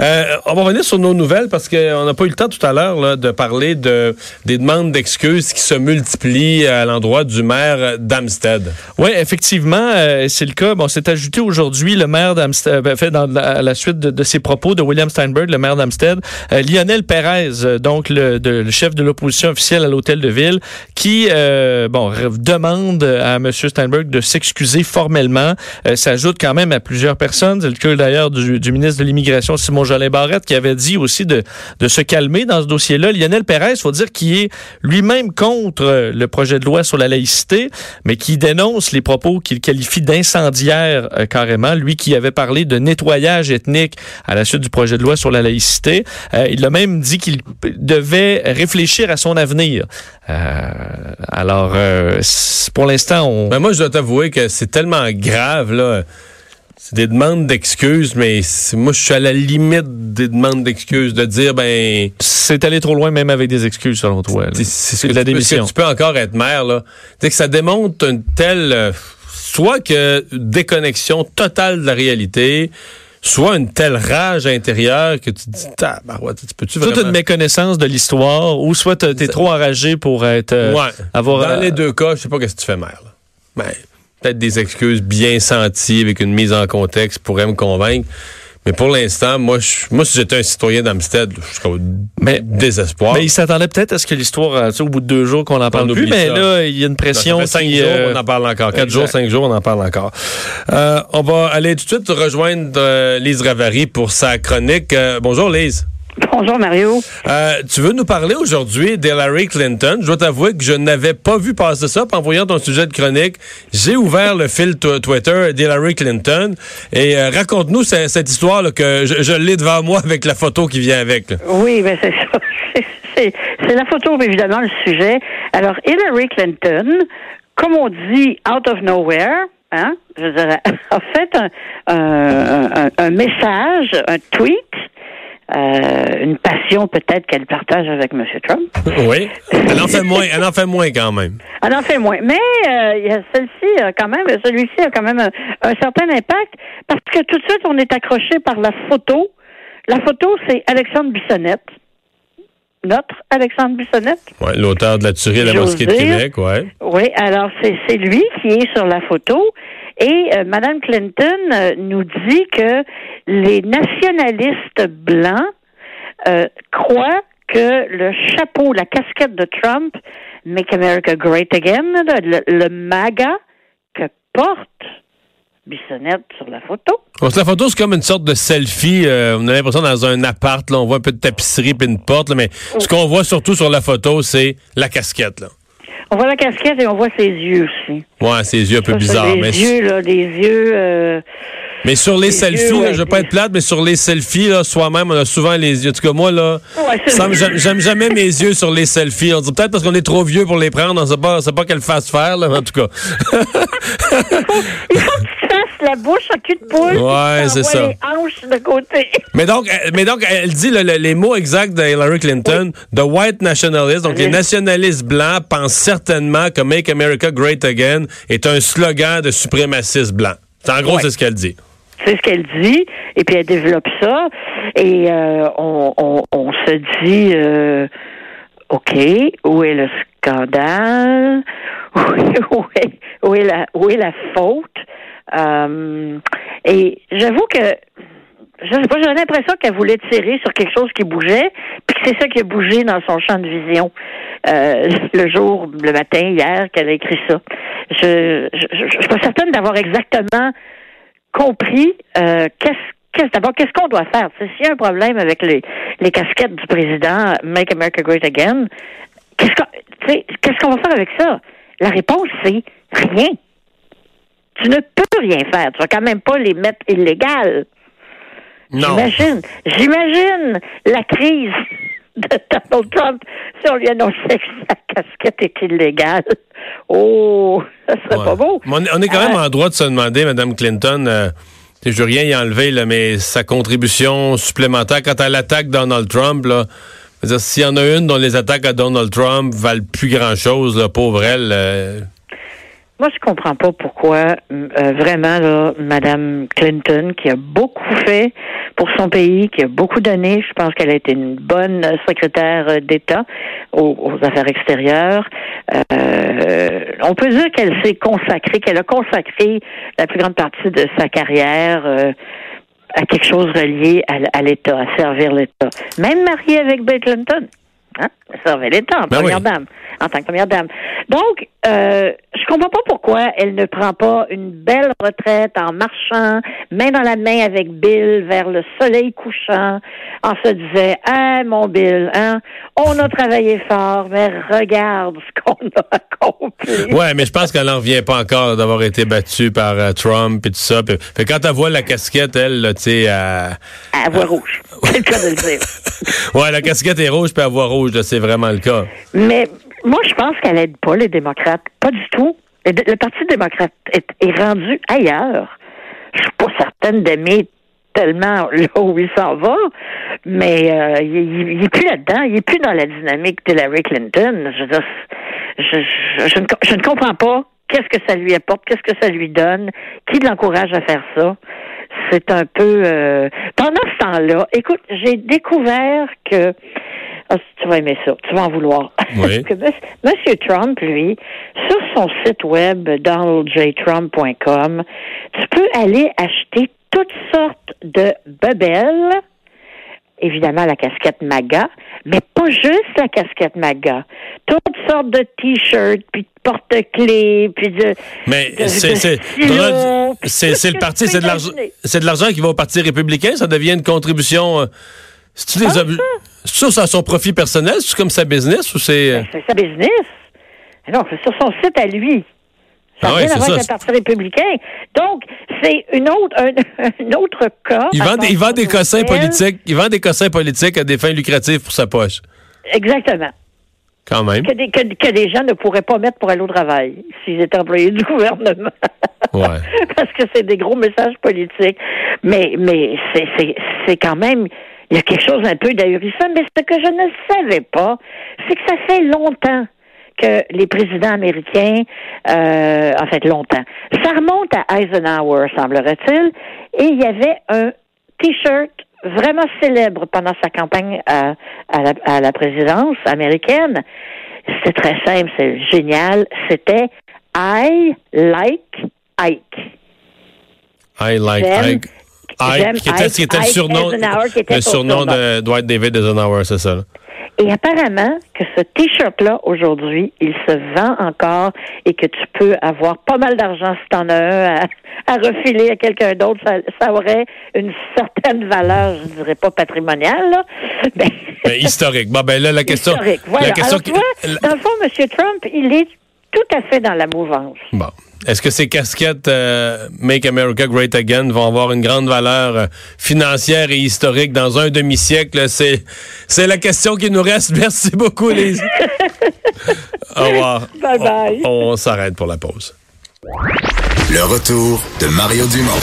Euh, on va revenir sur nos nouvelles parce qu'on n'a pas eu le temps tout à l'heure de parler de, des demandes d'excuses qui se multiplient à l'endroit du maire d'Amstead. Oui, effectivement, euh, c'est le cas. Bon, c'est ajouté aujourd'hui le maire d'Amstead, ben, fait dans la, à la suite de, ses propos de William Steinberg, le maire d'Amstead, euh, Lionel Perez, donc le, le chef de l'opposition officielle à l'hôtel de ville, qui bon demande à M. Steinberg de s'excuser formellement. ça ajoute quand même à plusieurs personnes. C'est le d'ailleurs du, du ministre de l'immigration Simon Jolin qui avait dit aussi de, se calmer dans ce dossier-là. Lionel Pérez, faut dire qu'il est lui-même contre le projet de loi sur la laïcité, mais qui dénonce les propos qu'il qualifie d'incendiaires euh, carrément. Lui qui avait parlé de nettoyage ethnique à la suite du projet de loi sur la laïcité. Euh, il a même dit qu'il devait réfléchir à son avenir. Euh, alors, pour l'instant, on... Ben moi, je dois t'avouer que c'est tellement grave, là. C'est des demandes d'excuses, mais moi, je suis à la limite des demandes d'excuses, de dire, ben... C'est aller trop loin, même avec des excuses, selon toi. C'est la démission. Que tu peux encore être maire, là. C'est que ça démontre une telle... Euh, soit que déconnexion totale de la réalité, soit une telle rage intérieure que tu te dis, ouais, tu peux-tu vraiment... Soit une méconnaissance de l'histoire, ou soit t'es trop enragé pour être... Euh, ouais. Avoir, Dans les deux cas, je sais pas qu'est-ce que tu fais maire, là. Peut-être des excuses bien senties avec une mise en contexte pourraient me convaincre. Mais pour l'instant, moi, je, moi, si j'étais un citoyen d'Amstead, je serais au mais, désespoir. Mais il s'attendait peut-être à ce que l'histoire, euh, au bout de deux jours qu'on en parle plus, mais là, il y a une pression. Ça cinq jours, euh, on en parle encore. Quatre jours, cinq jours, on en parle encore. Euh, on va aller tout de suite rejoindre Lise Ravary pour sa chronique. bonjour, Lise. Bonjour Mario. Euh, tu veux nous parler aujourd'hui d'Hillary Clinton? Je dois t'avouer que je n'avais pas vu passer ça. En voyant ton sujet de chronique, j'ai ouvert le fil Twitter d'Hillary Clinton. Et euh, raconte-nous cette, histoire là, que je, l'ai devant moi avec la photo qui vient avec. Oui, mais c'est ça. C'est la photo, évidemment, le sujet. Alors, Hillary Clinton, comme on dit, out of nowhere, hein, je dirais, a fait un message, un tweet euh, une passion peut-être qu'elle partage avec M. Trump. Oui. Elle en fait moins. Elle en fait moins quand même. Elle en fait moins. Mais euh, celle-ci quand même, celui-ci a quand même un, certain impact parce que tout de suite on est accroché par la photo. La photo, c'est Alexandre Bissonnette. Notre Alexandre Bissonnette. Oui, l'auteur de la tuerie de la mosquée de Québec, ouais. Oui, alors c'est lui qui est sur la photo. Et euh, Mme Clinton euh, nous dit que les nationalistes blancs euh, croient que le chapeau, la casquette de Trump, Make America Great Again, le, MAGA que porte Bissonnette sur la photo. la photo, c'est comme une sorte de selfie. on a l'impression dans un appart, là, on voit un peu de tapisserie et une porte, mais ce qu'on voit surtout sur la photo, c'est la casquette. Là. On voit la casquette et on voit ses yeux aussi. Ouais, ses yeux un peu bizarres. Des yeux, là, des yeux. Euh, mais sur les selfies, je ne veux pas être plate, mais sur les selfies, là, soi-même, on a souvent les yeux. En tout cas, moi, là, j'aime jamais mes yeux sur les selfies. On dit peut-être parce qu'on est trop vieux pour les prendre. On sait pas, sait pas qu'elle fasse faire, là, en tout cas. La bouche à cul de poule. Ouais, c'est ça. Les hanches de côté. Mais donc, mais donc elle dit les mots exacts de Hillary Clinton. The white nationalists, donc les nationalistes blancs pensent certainement que Make America Great Again est un slogan de suprémacistes blancs. En gros, c'est ce qu'elle dit. C'est ce qu'elle dit, et puis elle développe ça, et euh, on, on, on, se dit, euh, OK, où est le scandale? Où est, où est, la, où est la faute? Euh, et j'avoue que je sais pas, j'ai l'impression qu'elle voulait tirer sur quelque chose qui bougeait, puis que c'est ça qui a bougé dans son champ de vision euh, le jour, le matin, hier, qu'elle a écrit ça. Je, je, je, suis pas certaine d'avoir exactement compris euh, qu'est-ce d'abord, qu'est-ce qu'on doit faire? S'il y a un problème avec les, les casquettes du président Make America Great Again, qu'est-ce qu'on qu'est-ce qu'on va faire avec ça? La réponse, c'est rien tu ne peux rien faire. Tu vas quand même pas les mettre illégales. Non. J'imagine, j'imagine la crise de Donald Trump si on lui annonçait que sa casquette est illégale. Oh, ça serait pas beau. On est quand même euh, en droit de se demander, Mme Clinton, euh, je veux rien y enlever, là, mais sa contribution supplémentaire quand elle attaque Donald Trump, là, s'il y en a une dont les attaques à Donald Trump valent plus grand-chose, pauvre elle, euh, Moi, je comprends pas pourquoi euh, vraiment là, Madame Clinton, qui a beaucoup fait pour son pays, qui a beaucoup donné, je pense qu'elle a été une bonne secrétaire d'État aux, affaires extérieures. Euh, on peut dire qu'elle s'est consacrée, qu'elle a consacré la plus grande partie de sa carrière. Euh, à quelque chose relié à, l'État, à servir l'État. Même mariée avec Bill Clinton. Hein? Servir l'État en ben première dame en tant que première dame. Donc, euh, je comprends pas pourquoi elle ne prend pas une belle retraite en marchant, main dans la main avec Bill vers le soleil couchant, en se disant, ah, mon Bill, hein, on a travaillé fort, mais regarde ce qu'on a accompli. Ouais, mais je pense qu'elle n'en revient pas encore d'avoir été battue par euh, Trump et tout ça. fait quand elle voit la casquette, elle, tu sais, à... À voix rouge. C'est le cas de le dire. ouais, la casquette est rouge, puis à voix rouge, c'est vraiment le cas. Mais moi, je pense qu'elle aide pas les démocrates. Pas du tout. Le Parti démocrate est, rendu ailleurs. Je suis pas certaine d'aimer tellement là où il s'en va, mais euh, il, n'est est plus là-dedans. Il est plus dans la dynamique d'Hillary Clinton. Je, je, je, ne, je ne comprends pas qu'est-ce que ça lui apporte, qu'est-ce que ça lui donne, qui l'encourage à faire ça. C'est un peu... Euh... Pendant ce temps-là, écoute, j'ai découvert que ah, tu vas aimer ça, tu vas en vouloir. Oui. M. Trump, lui, sur son site web donaldjtrump.com, tu peux aller acheter toutes sortes de bebelles, évidemment la casquette MAGA, mais pas juste la casquette MAGA. Toutes sortes de t-shirts, puis de porte-clés, puis de. Mais c'est c'est le parti, c'est de l'argent, qui va au parti républicain. Ça devient une contribution. Euh, c'est-tu des ah, ça, c'est son profit personnel? C'est comme sa business ou c'est. Ben, c'est sa business. Non, c'est sur son site à lui. Ça ah ouais, rien avec le Parti républicain. Donc, c'est une autre, un, autre cas. Il vend, des, il vend des cossins politiques. Il vend des cossins politiques à des fins lucratives pour sa poche. Exactement. Quand même. Que des, que, des gens ne pourraient pas mettre pour aller au travail s'ils étaient employés du gouvernement. Ouais. Parce que c'est des gros messages politiques. Mais, mais c'est quand même il y a quelque chose un peu d'ahurissant, mais ce que je ne savais pas, c'est que ça fait longtemps que les présidents américains, euh, en fait longtemps, ça remonte à Eisenhower, semblerait-il, et il y avait un T-shirt vraiment célèbre pendant sa campagne à, la, à la présidence américaine. C'est très simple, c'est génial. C'était I like Ike. I like Ike. Ike, qui était, qui était le surnom, le surnom de Dwight David Eisenhower, c'est ça. Et apparemment que ce t-shirt-là, aujourd'hui, il se vend encore et que tu peux avoir pas mal d'argent si t'en as un à, refiler à quelqu'un d'autre. Ça, aurait une certaine valeur, je dirais pas patrimoniale, là. Mais, historique. Bon, ben là, la question... Historique, voilà. La question Alors, dans le fond, M. Trump, il est tout à fait dans la mouvance. Bon. Est-ce que ces casquettes euh, Make America Great Again vont avoir une grande valeur euh, financière et historique dans un demi-siècle? C'est, c'est la question qui nous reste. Merci beaucoup, Lise. Au revoir. Bye bye. on s'arrête pour la pause. Le retour de Mario Dumont.